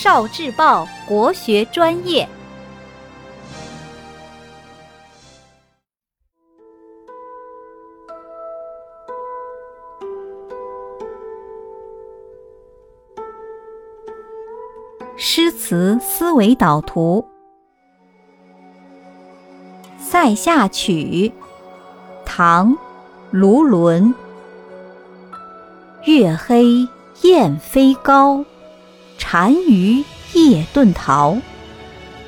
少智报国学专业，诗词思维导图，《塞下曲》，唐，卢纶。月黑雁飞高。单于夜遁逃，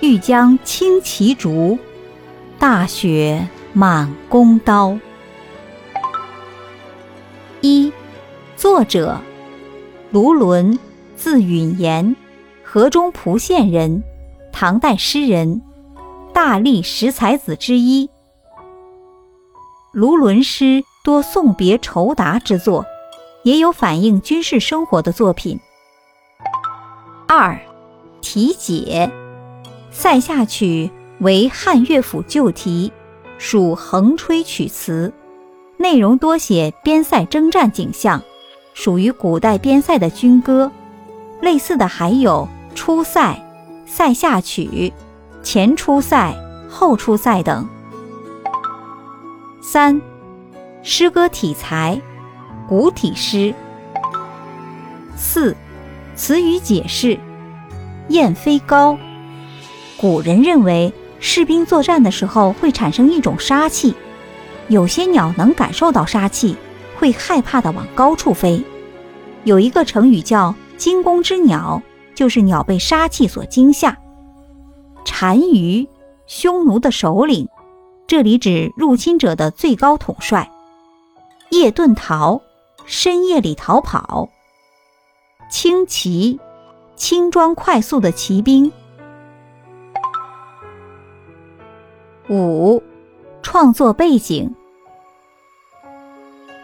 欲将轻骑逐，大雪满弓刀。一，作者卢纶，字允言，河中蒲县人，唐代诗人，大历十才子之一。卢纶诗多送别酬答之作，也有反映军事生活的作品。二，题解，《塞下曲》为汉乐府旧题，属横吹曲词，内容多写边塞征战景象，属于古代边塞的军歌。类似的还有《出塞》《塞下曲》《前出塞》《后出塞》等。三，诗歌体裁，古体诗。四。词语解释：雁飞高。古人认为，士兵作战的时候会产生一种杀气，有些鸟能感受到杀气，会害怕的往高处飞。有一个成语叫“惊弓之鸟”，就是鸟被杀气所惊吓。单于，匈奴的首领，这里指入侵者的最高统帅。夜遁逃，深夜里逃跑。轻骑，轻装快速的骑兵。五，创作背景。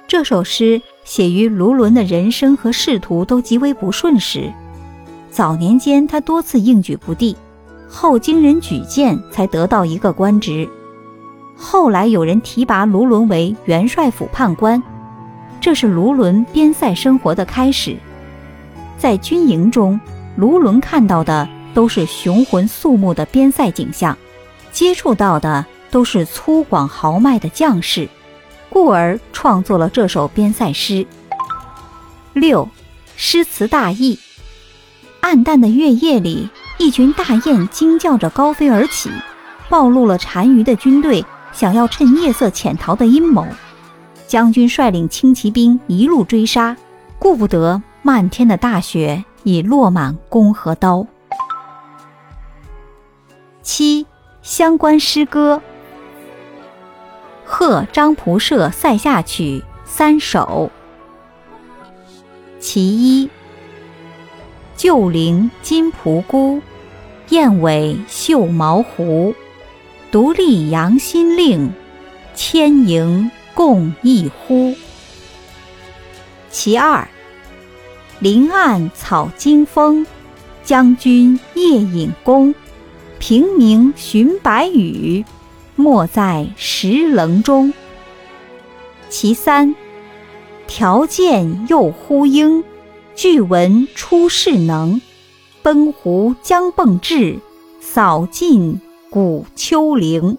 这首诗写于卢纶的人生和仕途都极为不顺时。早年间，他多次应举不第，后经人举荐才得到一个官职。后来有人提拔卢纶为元帅府判官，这是卢纶边塞生活的开始。在军营中，卢纶看到的都是雄浑肃穆的边塞景象，接触到的都是粗犷豪迈的将士，故而创作了这首边塞诗。六，诗词大意：暗淡的月夜里，一群大雁惊叫着高飞而起，暴露了单于的军队想要趁夜色潜逃的阴谋。将军率领轻骑兵一路追杀，顾不得。漫天的大雪已落满弓和刀。七相关诗歌：《贺张仆射塞下曲》三首。其一：旧陵金仆姑，燕尾绣毛狐。独立扬新令，千营共一呼。其二。林暗草惊风，将军夜引弓。平明寻白羽，没在石棱中。其三，条件又呼应，俱闻出世能。奔胡将迸至，扫尽古丘陵。